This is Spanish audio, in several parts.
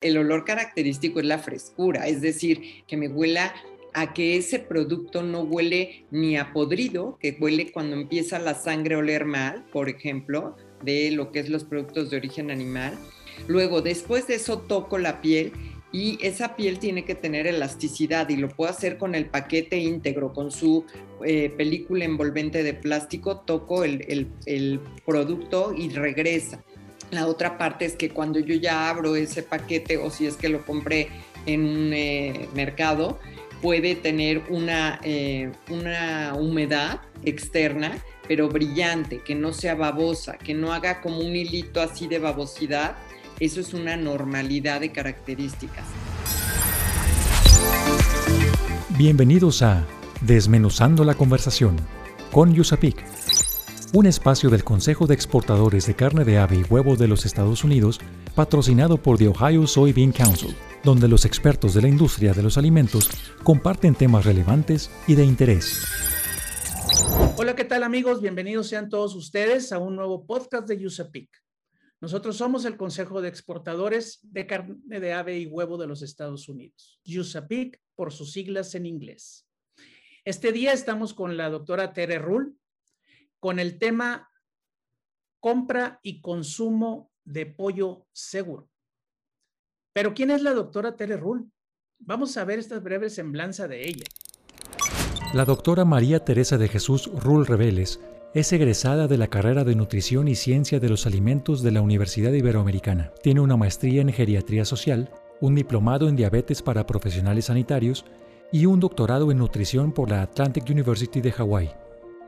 El olor característico es la frescura, es decir, que me huela a que ese producto no huele ni a podrido, que huele cuando empieza la sangre a oler mal, por ejemplo, de lo que es los productos de origen animal. Luego, después de eso, toco la piel y esa piel tiene que tener elasticidad y lo puedo hacer con el paquete íntegro, con su eh, película envolvente de plástico, toco el, el producto y regresa. La otra parte es que cuando yo ya abro ese paquete o si es que lo compré en un eh, mercado, puede tener una, eh, una humedad externa, pero brillante, que no sea babosa, que no haga como un hilito así de babosidad. Eso es una normalidad de características. Bienvenidos a Desmenuzando la conversación con Yusapik un espacio del Consejo de Exportadores de Carne de Ave y Huevo de los Estados Unidos, patrocinado por The Ohio Soybean Council, donde los expertos de la industria de los alimentos comparten temas relevantes y de interés. Hola, ¿qué tal amigos? Bienvenidos sean todos ustedes a un nuevo podcast de USAPIC. Nosotros somos el Consejo de Exportadores de Carne de Ave y Huevo de los Estados Unidos, USAPIC por sus siglas en inglés. Este día estamos con la doctora Tere Rull, con el tema compra y consumo de pollo seguro. Pero ¿quién es la doctora Tere Rull? Vamos a ver esta breve semblanza de ella. La doctora María Teresa de Jesús Rull Reveles es egresada de la carrera de Nutrición y Ciencia de los Alimentos de la Universidad Iberoamericana. Tiene una maestría en Geriatría Social, un diplomado en Diabetes para Profesionales Sanitarios y un doctorado en Nutrición por la Atlantic University de Hawái.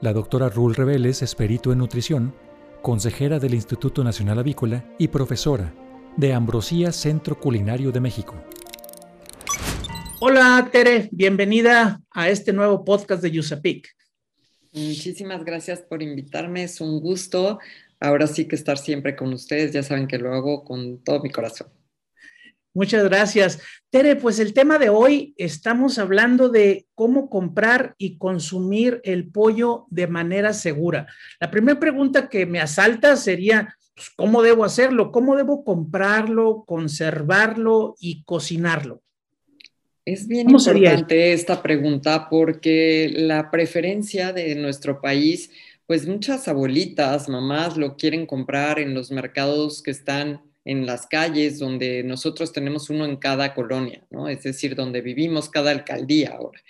La doctora Rul Reveles es perito en nutrición, consejera del Instituto Nacional Avícola y profesora de Ambrosía Centro Culinario de México. Hola Tere, bienvenida a este nuevo podcast de Yusapic. Muchísimas gracias por invitarme, es un gusto. Ahora sí que estar siempre con ustedes, ya saben que lo hago con todo mi corazón. Muchas gracias. Tere, pues el tema de hoy estamos hablando de cómo comprar y consumir el pollo de manera segura. La primera pregunta que me asalta sería, pues, ¿cómo debo hacerlo? ¿Cómo debo comprarlo, conservarlo y cocinarlo? Es bien importante esta pregunta porque la preferencia de nuestro país, pues muchas abuelitas, mamás lo quieren comprar en los mercados que están en las calles, donde nosotros tenemos uno en cada colonia, ¿no? Es decir, donde vivimos cada alcaldía ahora.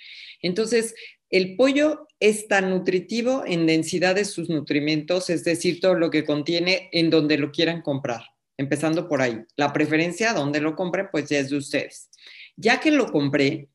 Entonces, el pollo es tan nutritivo en densidad de sus nutrimentos, es decir, todo lo que contiene en donde lo quieran comprar, empezando por ahí. La preferencia, donde lo compren, pues ya es de ustedes. Ya que lo compré,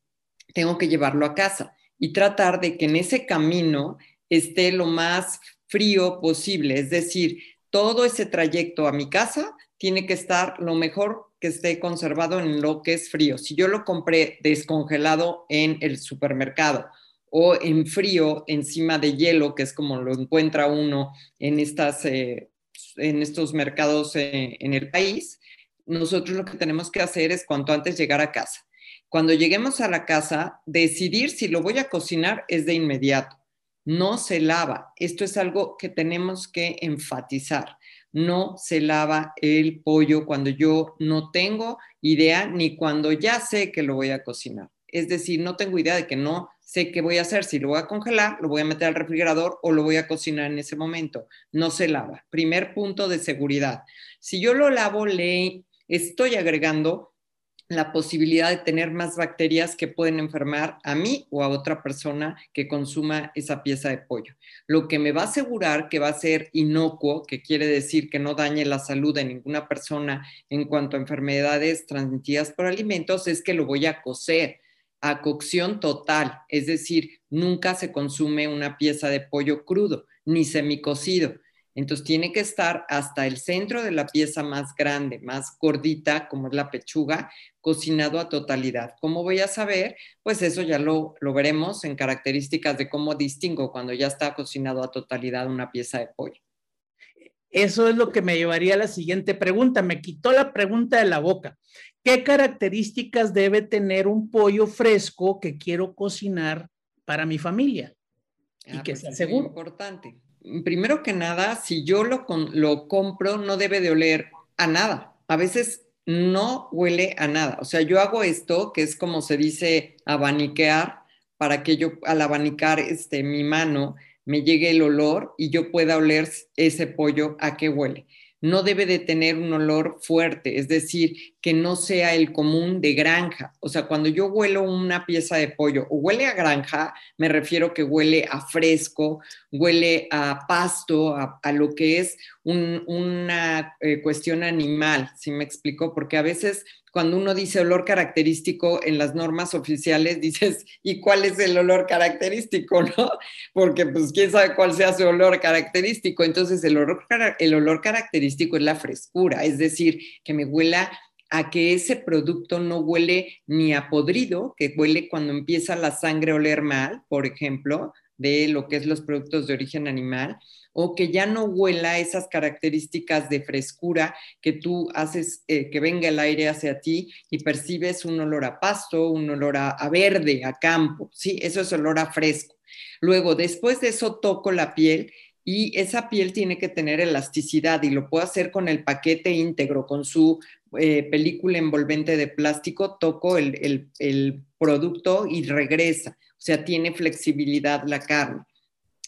tengo que llevarlo a casa y tratar de que en ese camino esté lo más frío posible, es decir, todo ese trayecto a mi casa tiene que estar lo mejor que esté conservado en lo que es frío. Si yo lo compré descongelado en el supermercado o en frío encima de hielo, que es como lo encuentra uno en, estas, eh, en estos mercados eh, en el país, nosotros lo que tenemos que hacer es cuanto antes llegar a casa. Cuando lleguemos a la casa, decidir si lo voy a cocinar es de inmediato. No se lava. Esto es algo que tenemos que enfatizar no se lava el pollo cuando yo no tengo idea ni cuando ya sé que lo voy a cocinar. Es decir, no tengo idea de que no sé qué voy a hacer, si lo voy a congelar, lo voy a meter al refrigerador o lo voy a cocinar en ese momento. No se lava. Primer punto de seguridad. Si yo lo lavo, le estoy agregando la posibilidad de tener más bacterias que pueden enfermar a mí o a otra persona que consuma esa pieza de pollo. Lo que me va a asegurar que va a ser inocuo, que quiere decir que no dañe la salud de ninguna persona en cuanto a enfermedades transmitidas por alimentos, es que lo voy a cocer a cocción total, es decir, nunca se consume una pieza de pollo crudo ni semicocido entonces tiene que estar hasta el centro de la pieza más grande, más gordita, como es la pechuga, cocinado a totalidad. ¿Cómo voy a saber? Pues eso ya lo, lo veremos en características de cómo distingo cuando ya está cocinado a totalidad una pieza de pollo. Eso es lo que me llevaría a la siguiente pregunta. Me quitó la pregunta de la boca. ¿Qué características debe tener un pollo fresco que quiero cocinar para mi familia? Y ah, que pues sea seguro. importante primero que nada, si yo lo, lo compro, no debe de oler a nada. A veces no huele a nada. O sea, yo hago esto, que es como se dice abaniquear, para que yo al abanicar este, mi mano me llegue el olor y yo pueda oler ese pollo a qué huele no debe de tener un olor fuerte, es decir, que no sea el común de granja. O sea, cuando yo huelo una pieza de pollo o huele a granja, me refiero que huele a fresco, huele a pasto, a, lo que es una eh, cuestión animal, ¿sí me explico? Porque a veces cuando uno dice olor característico en las normas oficiales, dices, ¿y cuál es el olor característico? ¿No? Porque pues quién sabe cuál sea su olor característico. Entonces el olor, el olor característico es la frescura, es decir, que me huela a que ese producto no huele ni a podrido, que huele cuando empieza la sangre a oler mal, por ejemplo, de lo que es los productos de origen animal, o que ya no huela esas características de frescura que tú haces eh, que venga el aire hacia ti y percibes un olor a pasto, un olor a, verde, a campo, ¿sí? Eso es olor a fresco. Luego, después de eso, toco la piel y esa piel tiene que tener elasticidad y lo puedo hacer con el paquete íntegro, con su eh, película envolvente de plástico, toco el, el, producto y regresa, o sea, tiene flexibilidad la carne.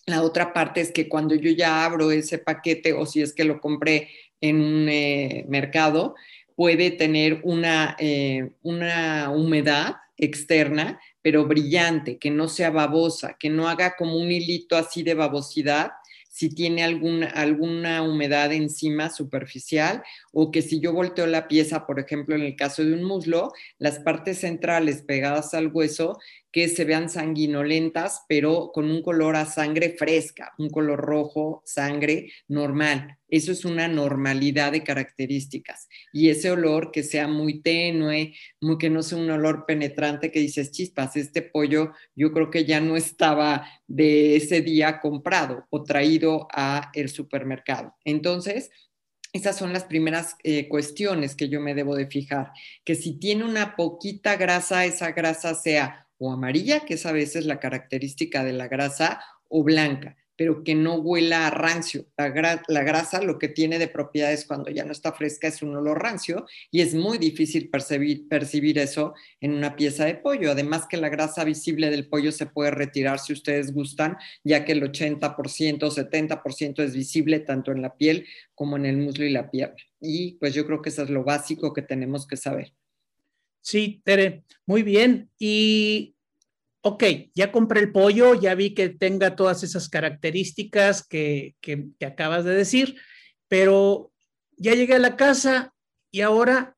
La otra parte es que cuando yo ya abro ese paquete o si es que lo compré en un eh, mercado, puede tener una, eh, una humedad externa, pero brillante, que no sea babosa, que no haga como un hilito así de babosidad, si tiene alguna, alguna humedad encima superficial o que si yo volteo la pieza, por ejemplo, en el caso de un muslo, las partes centrales pegadas al hueso que se vean sanguinolentas, pero con un color a sangre fresca, un color rojo, sangre normal. Eso es una normalidad de características. Y ese olor que sea muy tenue, muy, que no sea un olor penetrante que dices, chispas, este pollo yo creo que ya no estaba de ese día comprado o traído a el supermercado. Entonces, esas son las primeras eh, cuestiones que yo me debo de fijar, que si tiene una poquita grasa, esa grasa sea o amarilla, que es a veces la característica de la grasa, o blanca, pero que no huela a rancio. La, grasa lo que tiene de propiedades cuando ya no está fresca es un olor rancio y es muy difícil percibir, percibir eso en una pieza de pollo. Además que la grasa visible del pollo se puede retirar si ustedes gustan, ya que el 80%, 70% es visible tanto en la piel como en el muslo y la pierna. Y pues yo creo que eso es lo básico que tenemos que saber. Sí, Tere, muy bien. Y, ok, ya compré el pollo, ya vi que tenga todas esas características que, que, acabas de decir, pero ya llegué a la casa y ahora,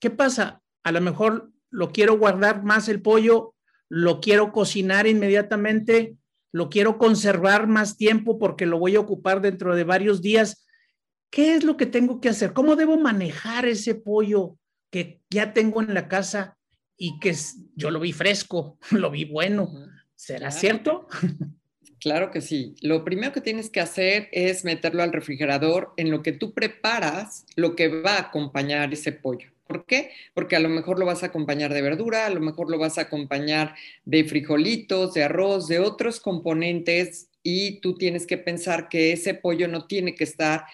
¿qué pasa? A lo mejor lo quiero guardar más el pollo, lo quiero cocinar inmediatamente, lo quiero conservar más tiempo porque lo voy a ocupar dentro de varios días. ¿Qué es lo que tengo que hacer? ¿Cómo debo manejar ese pollo? Que ya tengo en la casa y que yo lo vi fresco, lo vi bueno. ¿Será cierto? Claro que sí. Lo primero que tienes que hacer es meterlo al refrigerador en lo que tú preparas, lo que va a acompañar ese pollo. ¿Por qué? Porque a lo mejor lo vas a acompañar de verdura, a lo mejor lo vas a acompañar de frijolitos, de arroz, de otros componentes y tú tienes que pensar que ese pollo no tiene que estar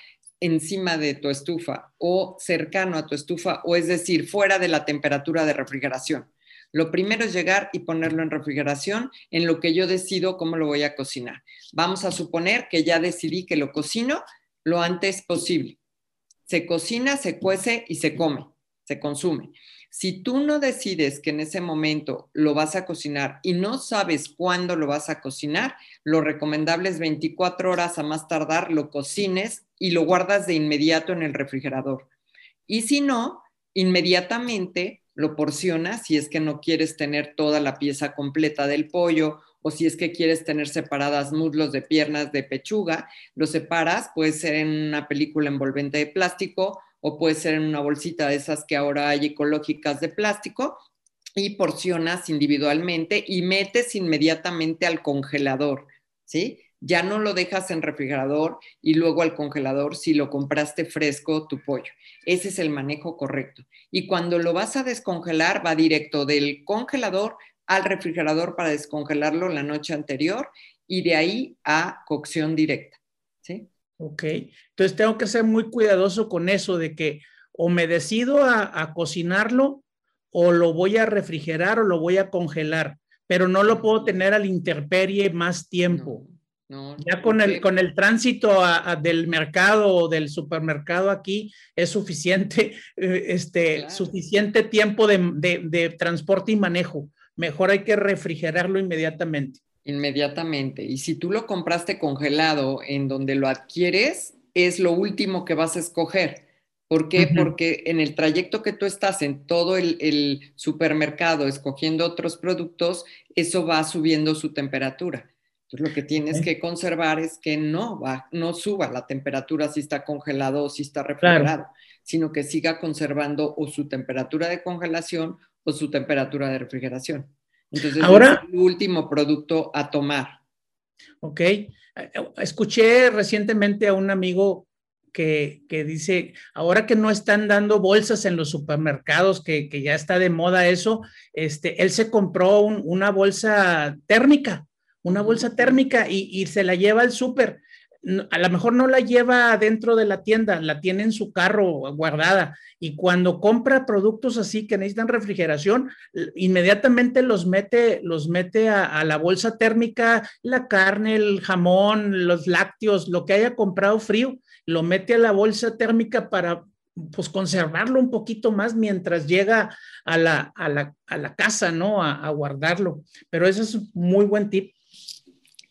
encima de tu estufa o cercano a tu estufa, o es decir, fuera de la temperatura de refrigeración. Lo primero es llegar y ponerlo en refrigeración en lo que yo decido cómo lo voy a cocinar. Vamos a suponer que ya decidí que lo cocino lo antes posible. Se cocina, se cuece y se come, se consume. Si tú no decides que en ese momento lo vas a cocinar y no sabes cuándo lo vas a cocinar, lo recomendable es 24 horas a más tardar lo cocines y lo guardas de inmediato en el refrigerador. Y si no, inmediatamente lo porcionas si es que no quieres tener toda la pieza completa del pollo o si es que quieres tener separadas muslos de piernas de pechuga, lo separas, puede ser en una película envolvente de plástico o puede ser en una bolsita de esas que ahora hay ecológicas de plástico y porcionas individualmente y metes inmediatamente al congelador, ¿sí? Ya no lo dejas en refrigerador y luego al congelador si lo compraste fresco tu pollo. Ese es el manejo correcto. Y cuando lo vas a descongelar, va directo del congelador al refrigerador para descongelarlo la noche anterior y de ahí a cocción directa. ¿sí? Ok, entonces tengo que ser muy cuidadoso con eso de que o me decido a, cocinarlo o lo voy a refrigerar o lo voy a congelar, pero no lo puedo tener al interperie más tiempo. ya con el, con el tránsito del mercado o del supermercado aquí es suficiente, eh, este, suficiente tiempo de transporte y manejo. Mejor hay que refrigerarlo inmediatamente. Inmediatamente. Y si tú lo compraste congelado en donde lo adquieres, es lo último que vas a escoger. ¿Por qué? Porque en el trayecto que tú estás en todo el, supermercado escogiendo otros productos, eso va subiendo su temperatura. Entonces lo que tienes que conservar es que no va, no suba la temperatura si está congelado o si está refrigerado, sino que siga conservando o su temperatura de congelación o su temperatura de refrigeración. Entonces, Ahora, es el último producto a tomar. Ok. Escuché recientemente a un amigo que, dice, ahora que no están dando bolsas en los supermercados, que, ya está de moda eso, este, él se compró una bolsa térmica, una bolsa térmica y, y se la lleva al súper a lo mejor no la lleva dentro de la tienda, la tiene en su carro guardada y cuando compra productos así que necesitan refrigeración, inmediatamente los mete, los mete a, la bolsa térmica, la carne, el jamón, los lácteos, lo que haya comprado frío, lo mete a la bolsa térmica para pues conservarlo un poquito más mientras llega a la, a la, casa, ¿no? A, a guardarlo. Pero ese es un muy buen tip.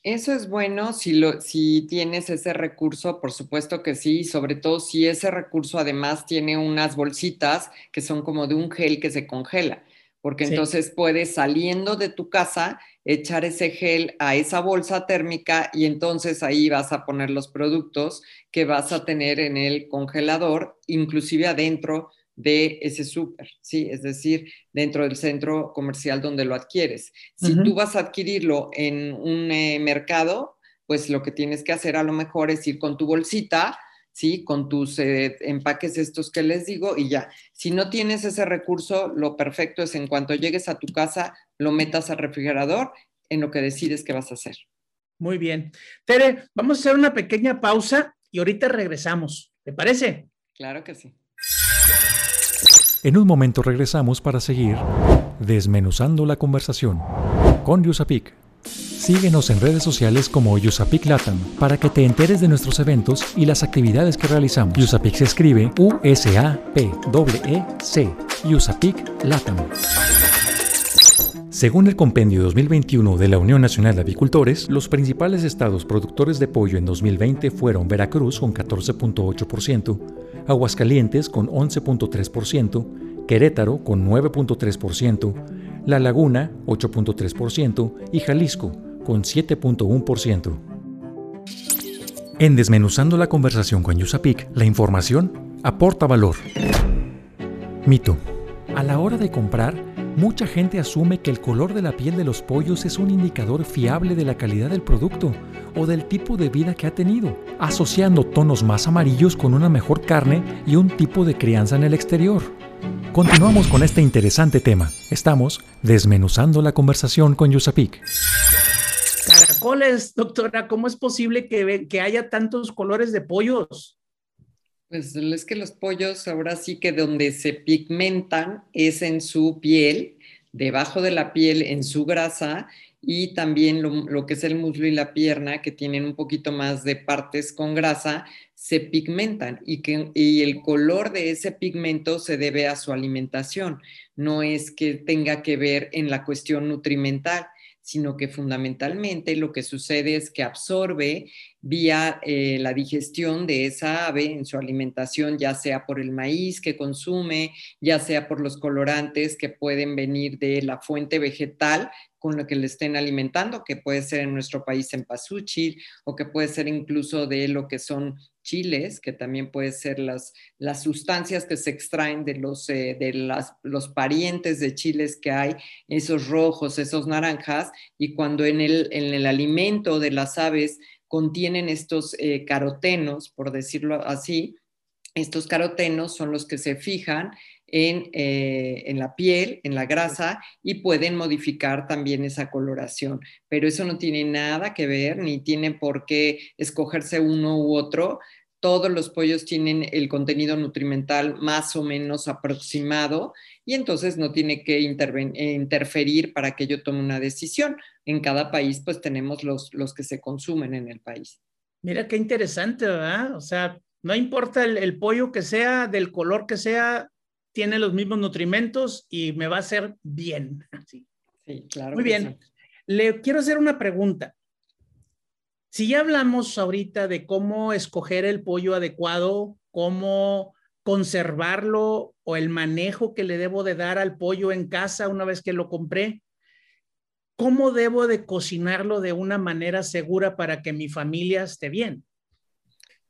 Eso es bueno si, lo, si tienes ese recurso, por supuesto que sí, sobre todo si ese recurso además tiene unas bolsitas que son como de un gel que se congela, porque entonces puedes saliendo de tu casa echar ese gel a esa bolsa térmica y entonces ahí vas a poner los productos que vas a tener en el congelador, inclusive adentro de ese súper, ¿sí? Es decir, dentro del centro comercial donde lo adquieres. Si tú vas a adquirirlo en un eh, mercado, pues lo que tienes que hacer a lo mejor es ir con tu bolsita, ¿sí? Con tus eh, empaques estos que les digo y ya. Si no tienes ese recurso, lo perfecto es en cuanto llegues a tu casa, lo metas al refrigerador en lo que decides que vas a hacer. Muy bien. Tere, vamos a hacer una pequeña pausa y ahorita regresamos. ¿Te parece? Claro que sí. En un momento regresamos para seguir desmenuzando la conversación con Yusapik. Síguenos en redes sociales como Yusapik Latam para que te enteres de nuestros eventos y las actividades que realizamos. Yusapik se escribe U-S-A-P-E-C. Yusapik Latam. Según el Compendio 2021 de la Unión Nacional de Avicultores, los principales estados productores de pollo en 2020 fueron Veracruz con 14.8%, Aguascalientes con 11.3%, Querétaro con 9.3%, La Laguna 8.3% y Jalisco con 7.1%. En Desmenuzando la conversación con Yusapik, la información aporta valor. Mito. A la hora de comprar, mucha gente asume que el color de la piel de los pollos es un indicador fiable de la calidad del producto o del tipo de vida que ha tenido, asociando tonos más amarillos con una mejor carne y un tipo de crianza en el exterior. Continuamos con este interesante tema. Estamos desmenuzando la conversación con Yusapik. Caracoles, doctora, ¿cómo es posible que, que haya tantos colores de pollos? Pues es que los pollos ahora sí que donde se pigmentan es en su piel, debajo de la piel, en su grasa y también lo, que es el muslo y la pierna, que tienen un poquito más de partes con grasa, se pigmentan y, que, y el color de ese pigmento se debe a su alimentación, no es que tenga que ver en la cuestión nutrimental sino que fundamentalmente lo que sucede es que absorbe vía eh, la digestión de esa ave en su alimentación, ya sea por el maíz que consume, ya sea por los colorantes que pueden venir de la fuente vegetal con lo que le estén alimentando, que puede ser en nuestro país en pasuchil o que puede ser incluso de lo que son chiles, que también puede ser las, las sustancias que se extraen de, los, eh, de las, los parientes de chiles que hay, esos rojos, esos naranjas, y cuando en el, en el alimento de las aves contienen estos eh, carotenos, por decirlo así, estos carotenos son los que se fijan en, eh, en, la piel, en la grasa y pueden modificar también esa coloración. Pero eso no tiene nada que ver, ni tiene por qué escogerse uno u otro, todos los pollos tienen el contenido nutrimental más o menos aproximado y entonces no tiene que interferir para que yo tome una decisión. En cada país pues tenemos los, los que se consumen en el país. Mira qué interesante, ¿verdad? O sea, no importa el, pollo que sea, del color que sea, tiene los mismos nutrimentos y me va a hacer bien. Sí, sí claro. Muy bien. Le quiero hacer una pregunta. Si ya hablamos ahorita de cómo escoger el pollo adecuado, cómo conservarlo o el manejo que le debo de dar al pollo en casa una vez que lo compré, ¿cómo debo de cocinarlo de una manera segura para que mi familia esté bien?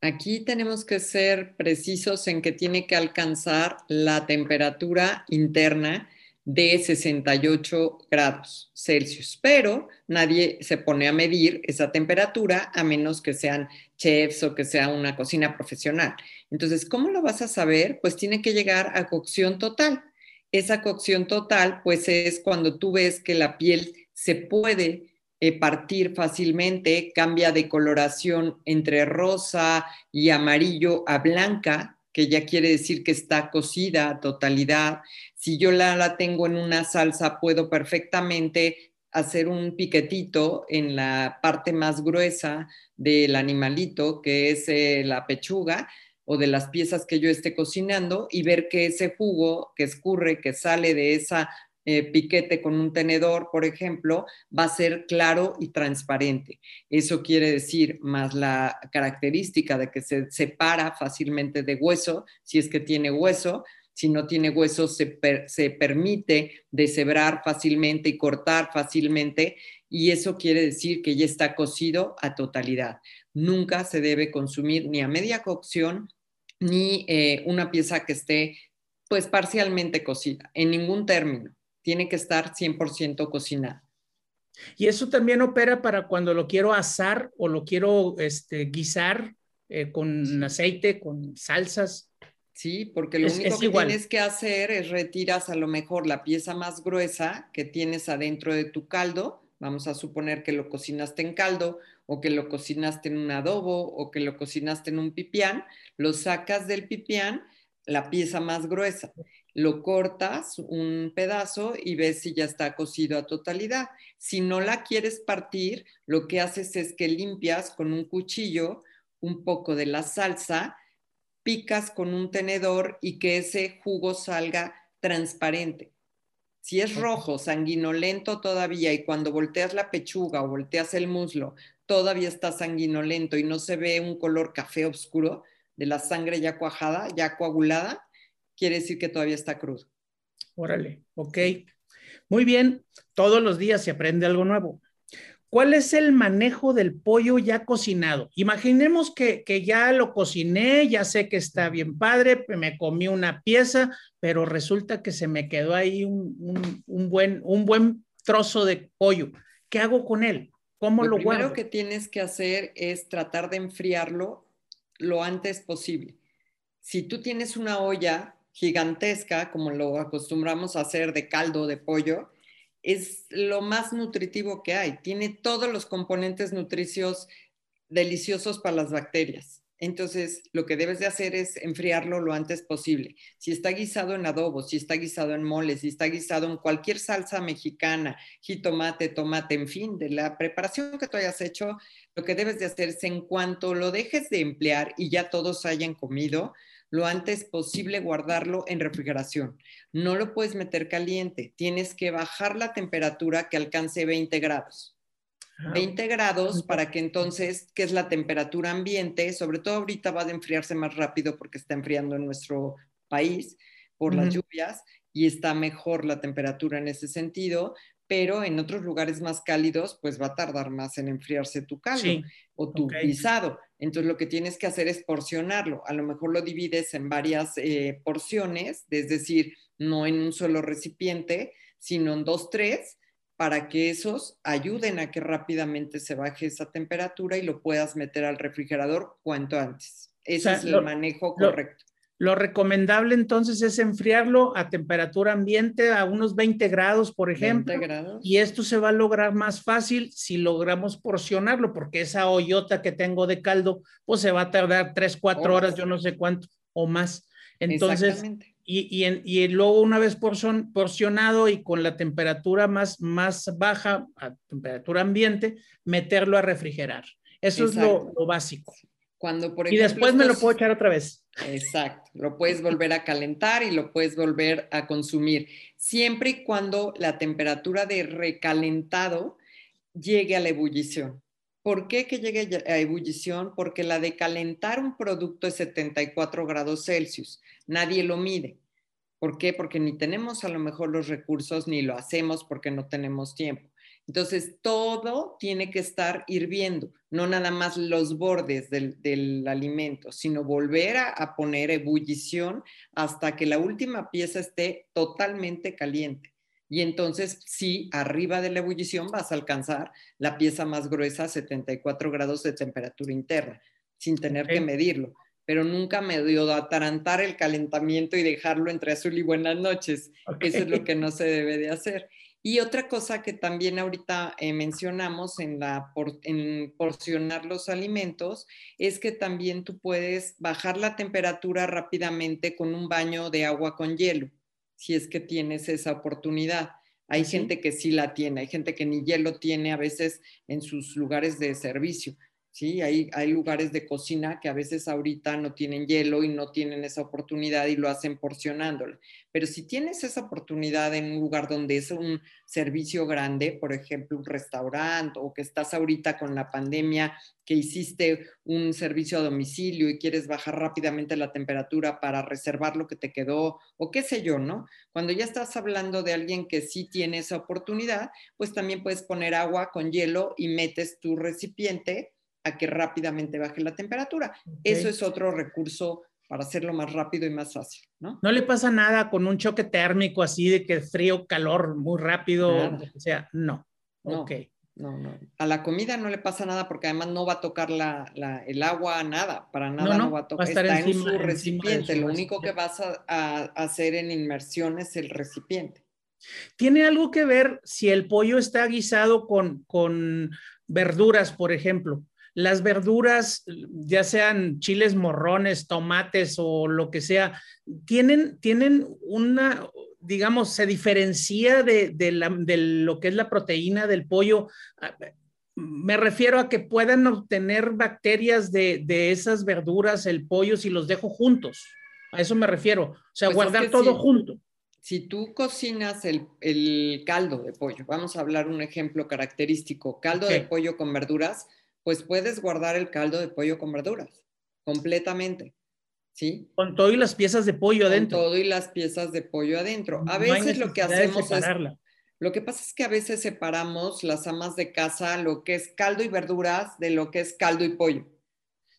Aquí tenemos que ser precisos en que tiene que alcanzar la temperatura interna de 68 grados Celsius, pero nadie se pone a medir esa temperatura a menos que sean chefs o que sea una cocina profesional. Entonces, ¿cómo lo vas a saber? Pues tiene que llegar a cocción total. Esa cocción total, pues es cuando tú ves que la piel se puede eh, partir fácilmente, cambia de coloración entre rosa y amarillo a blanca, que ya quiere decir que está cocida a totalidad. Si yo la, la tengo en una salsa, puedo perfectamente hacer un piquetito en la parte más gruesa del animalito, que es eh, la pechuga o de las piezas que yo esté cocinando y ver que ese jugo que escurre, que sale de esa eh, piquete con un tenedor, por ejemplo, va a ser claro y transparente. Eso quiere decir, más la característica de que se separa fácilmente de hueso, si es que tiene hueso, si no tiene hueso, se, permite deshebrar fácilmente y cortar fácilmente, y eso quiere decir que ya está cocido a totalidad. Nunca se debe consumir ni a media cocción ni eh, una pieza que esté pues parcialmente cocida, en ningún término tiene que estar 100% cocinado. Y eso también opera para cuando lo quiero asar o lo quiero este, guisar eh, con aceite, con salsas. Sí, porque lo único que tienes que hacer es retiras a lo mejor la pieza más gruesa que tienes adentro de tu caldo. Vamos a suponer que lo cocinaste en caldo o que lo cocinaste en un adobo o que lo cocinaste en un pipián. Lo sacas del pipián, la pieza más gruesa lo cortas un pedazo y ves si ya está cocido a totalidad. Si no la quieres partir, lo que haces es que limpias con un cuchillo un poco de la salsa, picas con un tenedor y que ese jugo salga transparente. Si es rojo, sanguinolento todavía y cuando volteas la pechuga o volteas el muslo, todavía está sanguinolento y no se ve un color café oscuro de la sangre ya cuajada, ya coagulada, quiere decir que todavía está crudo. Órale, ok. Muy bien, todos los días se aprende algo nuevo. ¿Cuál es el manejo del pollo ya cocinado? Imaginemos que, ya lo cociné, ya sé que está bien padre, me comí una pieza, pero resulta que se me quedó ahí un, buen, un buen trozo de pollo. ¿Qué hago con él? ¿Cómo lo, lo guardo? Lo primero que tienes que hacer es tratar de enfriarlo lo antes posible. Si tú tienes una olla gigantesca, como lo acostumbramos a hacer de caldo de pollo, es lo más nutritivo que hay. Tiene todos los componentes nutricios deliciosos para las bacterias. Entonces, lo que debes de hacer es enfriarlo lo antes posible. Si está guisado en adobo, si está guisado en mole, si está guisado en cualquier salsa mexicana, jitomate, tomate, en fin, de la preparación que tú hayas hecho, lo que debes de hacer es en cuanto lo dejes de emplear y ya todos hayan comido, lo antes posible guardarlo en refrigeración. No lo puedes meter caliente, tienes que bajar la temperatura que alcance 20 grados. 20 ah, grados para que entonces, que es la temperatura ambiente, sobre todo ahorita va a enfriarse más rápido porque está enfriando en nuestro país por las lluvias y está mejor la temperatura en ese sentido, pero en otros lugares más cálidos, pues va a tardar más en enfriarse tu caldo o tu guisado. Entonces lo que tienes que hacer es porcionarlo. A lo mejor lo divides en varias eh, porciones, es decir, no en un solo recipiente, sino en dos, tres, para que esos ayuden a que rápidamente se baje esa temperatura y lo puedas meter al refrigerador cuanto antes. Ese es el manejo correcto. Lo recomendable entonces es enfriarlo a temperatura ambiente a unos 20 grados, por ejemplo. 20 grados. Y esto se va a lograr más fácil si logramos porcionarlo, porque esa hoyota que tengo de caldo, pues se va a tardar 3, 4 horas, yo no sé cuánto o más. Entonces, y, y, luego una vez porcionado y con la temperatura más, más baja, a temperatura ambiente, meterlo a refrigerar. Eso es lo, básico. Cuando, por y después me lo puedo echar otra vez. Exacto, lo puedes volver a calentar y lo puedes volver a consumir, siempre y cuando la temperatura de recalentado llegue a la ebullición. ¿Por qué que llegue a ebullición? Porque la de calentar un producto es 74 grados Celsius. Nadie lo mide. ¿Por qué? Porque ni tenemos a lo mejor los recursos ni lo hacemos porque no tenemos tiempo. Entonces, todo tiene que estar hirviendo, no nada más los bordes del, alimento, sino volver a, a, poner ebullición hasta que la última pieza esté totalmente caliente. Y entonces, sí, arriba de la ebullición vas a alcanzar la pieza más gruesa, 74 grados de temperatura interna, sin tener que medirlo. Pero nunca me dio atarantar el calentamiento y dejarlo entre azul y buenas noches. Eso es lo que no se debe de hacer. Y otra cosa que también ahorita eh, mencionamos en, la, en porcionar los alimentos es que también tú puedes bajar la temperatura rápidamente con un baño de agua con hielo si es que tienes esa oportunidad. Hay gente que sí la tiene, hay gente que ni hielo tiene a veces en sus lugares de servicio. ¿Sí? Hay, hay lugares de cocina que a veces ahorita no tienen hielo y no tienen esa oportunidad y lo hacen porcionándolo. Pero si tienes esa oportunidad en un lugar donde es un servicio grande, por ejemplo, un restaurante o que estás ahorita con la pandemia, que hiciste un servicio a domicilio y quieres bajar rápidamente la temperatura para reservar lo que te quedó o qué sé yo, ¿no? Cuando ya estás hablando de alguien que sí tiene esa oportunidad, pues también puedes poner agua con hielo y metes tu recipiente a que rápidamente baje la temperatura. Eso es otro recurso para hacerlo más rápido y más fácil, ¿no? No le pasa nada con un choque térmico así de que frío, calor muy rápido, o sea, no. no. Ok. No, no. A la comida no le pasa nada porque además no va a tocar la, el agua, nada, para nada no, va a tocar. Está en su recipiente. Lo único que vas a, hacer en inmersión es el recipiente. ¿Tiene algo que ver si el pollo está guisado con, con verduras, por ejemplo? Las verduras, ya sean chiles morrones, tomates o lo que sea, tienen, tienen una, digamos, se diferencia de, lo que es la proteína del pollo. Me refiero a que puedan obtener bacterias de, esas verduras, el pollo, si los dejo juntos. A eso me refiero. O sea, pues guardar todo junto. Si tú cocinas el, caldo de pollo, vamos a hablar un ejemplo característico, caldo de pollo con verduras, pues puedes guardar el caldo de pollo con verduras, completamente. ¿Sí? Con todo y las piezas de pollo adentro. Con todo y las piezas de pollo adentro. A veces lo que hacemos es... Lo que pasa es que a veces separamos las amas de casa lo que es caldo y verduras de lo que es caldo y pollo.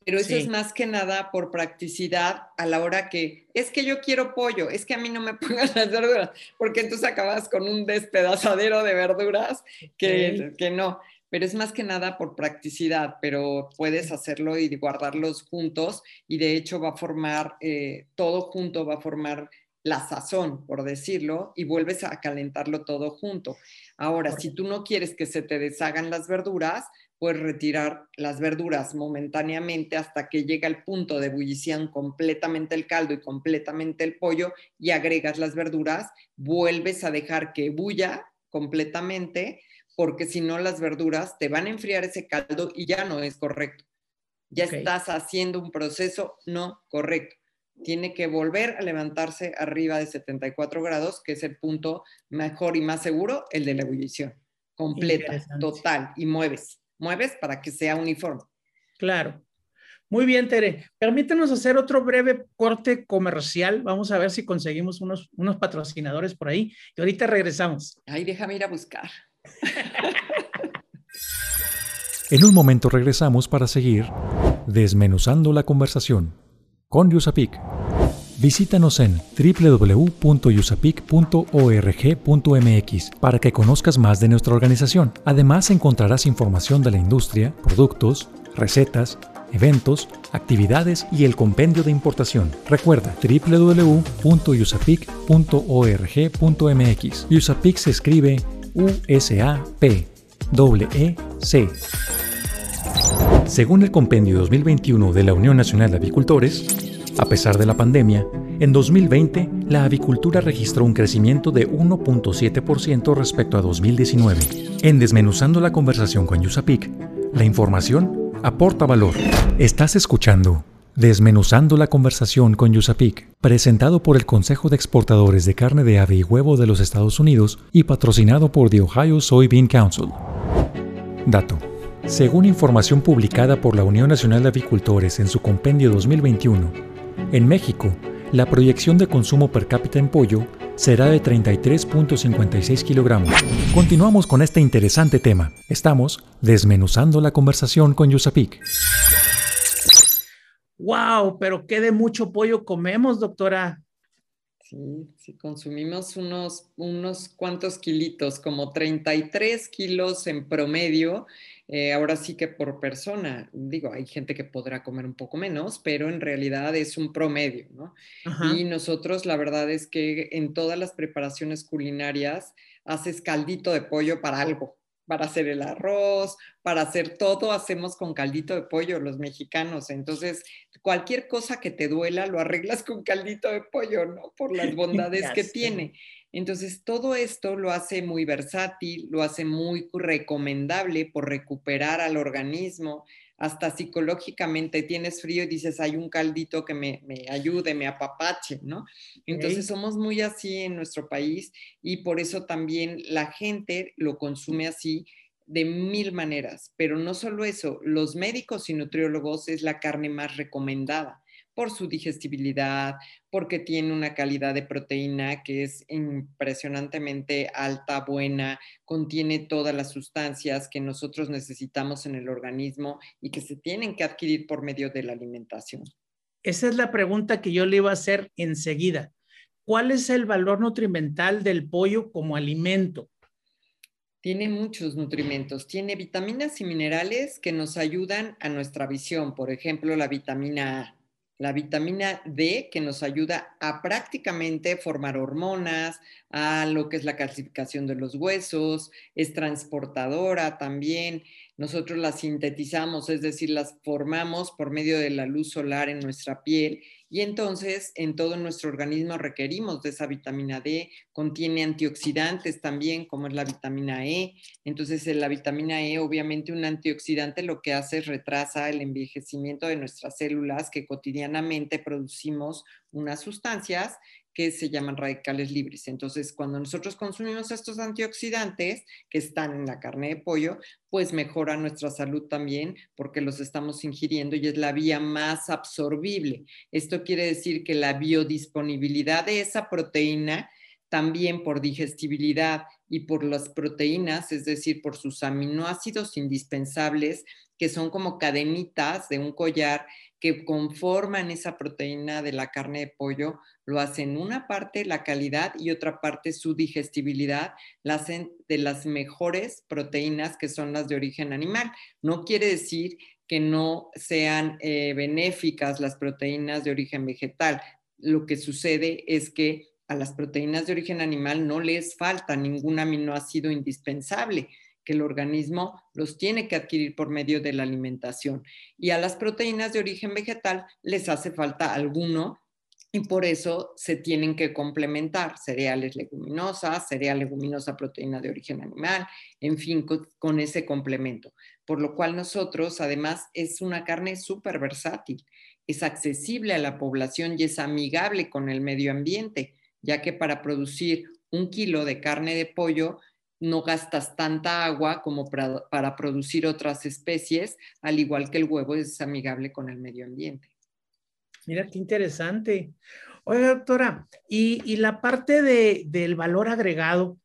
Pero eso es más que nada por practicidad a la hora que es que yo quiero pollo, es que a mí no me pongan las verduras, porque entonces acabas con un despedazadero de verduras que, que no pero es más que nada por practicidad, pero puedes hacerlo y guardarlos juntos y de hecho va a formar, eh, todo junto va a formar la sazón, por decirlo, y vuelves a calentarlo todo junto. Ahora, si tú no quieres que se te deshagan las verduras, puedes retirar las verduras momentáneamente hasta que llega el punto de ebullición completamente el caldo y completamente el pollo y agregas las verduras, vuelves a dejar que bulla completamente porque si no las verduras te van a enfriar ese caldo y ya no es correcto. Ya estás haciendo un proceso no correcto. Tiene que volver a levantarse arriba de 74 grados, que es el punto mejor y más seguro, el de la ebullición. Completa, total, y mueves. Mueves para que sea uniforme. Claro. Muy bien, Tere. Permítanos hacer otro breve corte comercial. Vamos a ver si conseguimos unos, unos patrocinadores por ahí. Y ahorita regresamos. Ay, déjame ir a buscar. En un momento regresamos para seguir desmenuzando la conversación con Yusapik. Visítanos en www.usapic.org.mx para que conozcas más de nuestra organización. Además encontrarás información de la industria, productos, recetas, eventos, actividades y el compendio de importación. Recuerda www.usapik.org.mx. USAPIC se escribe U-S-A-P. E C. Según el compendio 2021 de la Unión Nacional de Avicultores, a pesar de la pandemia, en 2020 la avicultura registró un crecimiento de 1.7% respecto a 2019. En Desmenuzando la conversación con Yusapik, la información aporta valor. Estás escuchando Desmenuzando la conversación con Yusapik, presentado por el Consejo de Exportadores de Carne de Ave y Huevo de los Estados Unidos y patrocinado por The Ohio Soybean Council. Dato. Según información publicada por la Unión Nacional de Avicultores en su compendio 2021, en México, la proyección de consumo per cápita en pollo será de 33.56 kilogramos. Continuamos con este interesante tema. Estamos desmenuzando la conversación con Yusapik. ¡Wow! Pero qué de mucho pollo comemos, doctora. Sí, sí, consumimos unos, unos cuantos kilitos, como 33 kilos en promedio. Eh, ahora sí que por persona, digo, hay gente que podrá comer un poco menos, pero en realidad es un promedio, ¿no? Y nosotros, la verdad es que en todas las preparaciones culinarias haces caldito de pollo para algo, para hacer el arroz, para hacer todo, hacemos con caldito de pollo los mexicanos. Entonces, cualquier cosa que te duela, lo arreglas con caldito de pollo, ¿no? Por las bondades que tiene. Entonces, todo esto lo hace muy versátil, lo hace muy recomendable por recuperar al organismo, hasta psicológicamente tienes frío y dices, hay un caldito que me, ayude, me apapache, ¿no? Entonces somos muy así en nuestro país y por eso también la gente lo consume así de mil maneras. Pero no solo eso, los médicos y nutriólogos es la carne más recomendada por su digestibilidad, porque tiene una calidad de proteína que es impresionantemente alta, buena, contiene todas las sustancias que nosotros necesitamos en el organismo y que se tienen que adquirir por medio de la alimentación. Esa es la pregunta que yo le iba a hacer enseguida. ¿Cuál es el valor nutrimental del pollo como alimento? Tiene muchos nutrimentos, tiene vitaminas y minerales que nos ayudan a nuestra visión, por ejemplo, la vitamina A la vitamina D que nos ayuda a prácticamente formar hormonas, a lo que es la calcificación de los huesos, es transportadora también. Nosotros la sintetizamos, es decir, las formamos por medio de la luz solar en nuestra piel y entonces en todo nuestro organismo requerimos de esa vitamina D, contiene antioxidantes también, como es la vitamina E. Entonces la vitamina E, obviamente un antioxidante lo que hace es retrasa el envejecimiento de nuestras células que cotidianamente producimos unas sustancias que se llaman radicales libres. Entonces, cuando nosotros consumimos estos antioxidantes que están en la carne de pollo, pues mejora nuestra salud también porque los estamos ingiriendo y es la vía más absorbible. Esto quiere decir que la biodisponibilidad de esa proteína también por digestibilidad y por las proteínas, es decir, por sus aminoácidos indispensables, que son como cadenitas de un collar que conforman esa proteína de la carne de pollo, lo hacen una parte la calidad y otra parte su digestibilidad, la hacen de las mejores proteínas que son las de origen animal. No quiere decir que no sean eh, benéficas las proteínas de origen vegetal. Lo que sucede es que a las proteínas de origen animal no les falta ningún aminoácido indispensable que el organismo los tiene que adquirir por medio de la alimentación. Y a las proteínas de origen vegetal les hace falta alguno y por eso se tienen que complementar cereales leguminosas, cereal leguminosa, proteína de origen animal, en fin, con, ese complemento. Por lo cual nosotros, además, es una carne súper versátil, es accesible a la población y es amigable con el medio ambiente, ya que para producir un kilo de carne de pollo no gastas tanta agua como para, producir otras especies, al igual que el huevo es amigable con el medio ambiente. Mira, qué interesante. Oiga, doctora, y, la parte de, del valor agregado,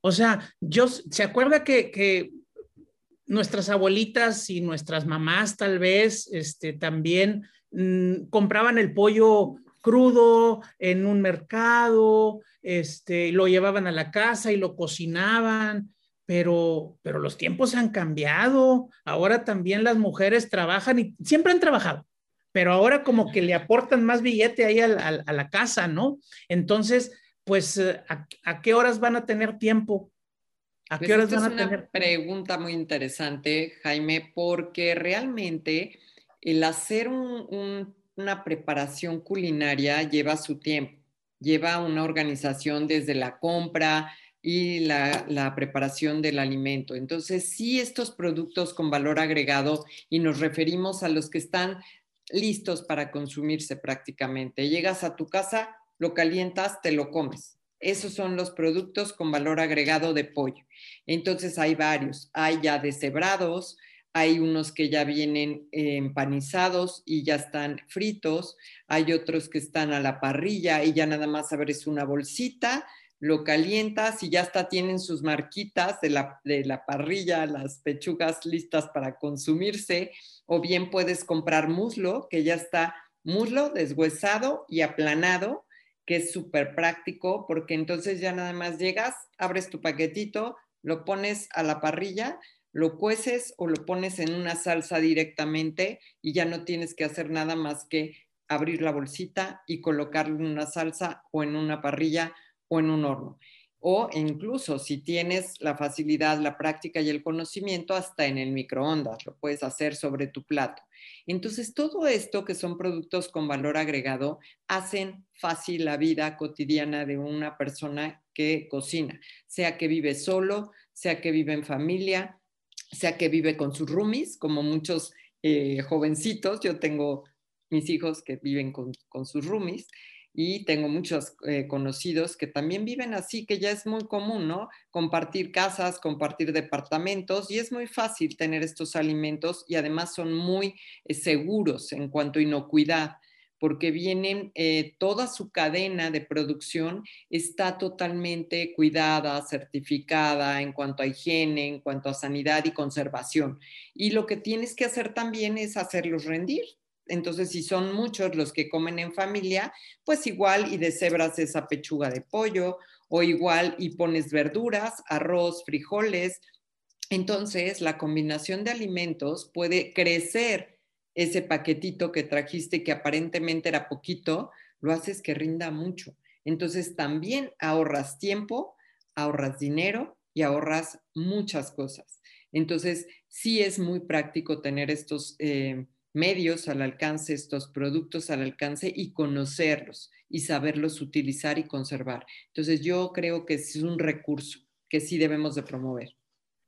o sea, yo, ¿se acuerda que, nuestras abuelitas y nuestras mamás tal vez este, también mm, compraban el pollo crudo en un mercado, este, lo llevaban a la casa y lo cocinaban. pero, pero los tiempos han cambiado. Ahora también las mujeres trabajan y siempre han trabajado, pero ahora como que le aportan más billete ahí a, la casa, ¿no? Entonces, pues, eh, ¿a, qué horas van a tener tiempo? ¿A qué pues horas van a es una pregunta muy interesante, Jaime, porque realmente el hacer una preparación culinaria lleva su tiempo, lleva una organización desde la compra, y la, preparación del alimento. Entonces, sí, estos productos con valor agregado, y nos referimos a los que están listos para consumirse prácticamente. Llegas a tu casa, lo calientas, te lo comes. Esos son los productos con valor agregado de pollo. Entonces hay varios. Hay ya deshebrados, hay unos que ya vienen empanizados y ya están fritos, hay otros que están a la parrilla y ya nada más abres una bolsita, lo calientas y ya está, tienen sus marquitas de la, de la parrilla, las pechugas listas para consumirse, o bien puedes comprar muslo, que ya está muslo deshuesado y aplanado, que es súper práctico, porque entonces ya nada más llegas, abres tu paquetito, lo pones a la parrilla, lo cueces o lo pones en una salsa directamente y ya no tienes que hacer nada más que abrir la bolsita y colocarlo en una salsa o en una parrilla o en un horno. O incluso si tienes la facilidad, la práctica y el conocimiento, hasta en el microondas, lo puedes hacer sobre tu plato. Entonces, todo esto que son productos con valor agregado hacen fácil la vida cotidiana de una persona que cocina, sea que vive solo, sea que vive en familia, sea que vive con sus roomies, como muchos eh, jovencitos. Yo tengo mis hijos que viven con, con sus roomies y tengo muchos eh, conocidos que también viven así, que ya es muy común, ¿no? Compartir casas, compartir departamentos y es muy fácil tener estos alimentos y además son muy eh, seguros en cuanto a inocuidad porque vienen, eh, toda su cadena de producción está totalmente cuidada, certificada en cuanto a higiene, en cuanto a sanidad y conservación. Y lo que tienes que hacer también es hacerlos rendir, entonces, si son muchos los que comen en familia, pues igual y deshebras esa pechuga de pollo o igual y pones verduras, arroz, frijoles. Entonces, la combinación de alimentos puede crecer ese paquetito que trajiste que aparentemente era poquito, lo haces que rinda mucho. Entonces, también ahorras tiempo, ahorras dinero y ahorras muchas cosas. Entonces, sí es muy práctico tener estos... Eh, medios al alcance, estos productos al alcance y conocerlos y saberlos utilizar y conservar. Entonces yo creo que es un recurso que sí debemos de promover.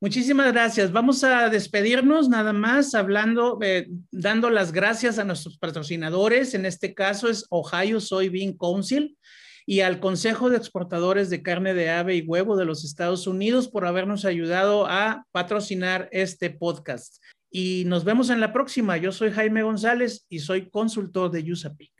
Muchísimas gracias. Vamos a despedirnos nada más hablando, eh, dando las gracias a nuestros patrocinadores. En este caso es Ohio Soybean Council y al Consejo de Exportadores de Carne de Ave y Huevo de los Estados Unidos por habernos ayudado a patrocinar este podcast y nos vemos en la próxima. Yo soy Jaime González y soy consultor de USAPIC.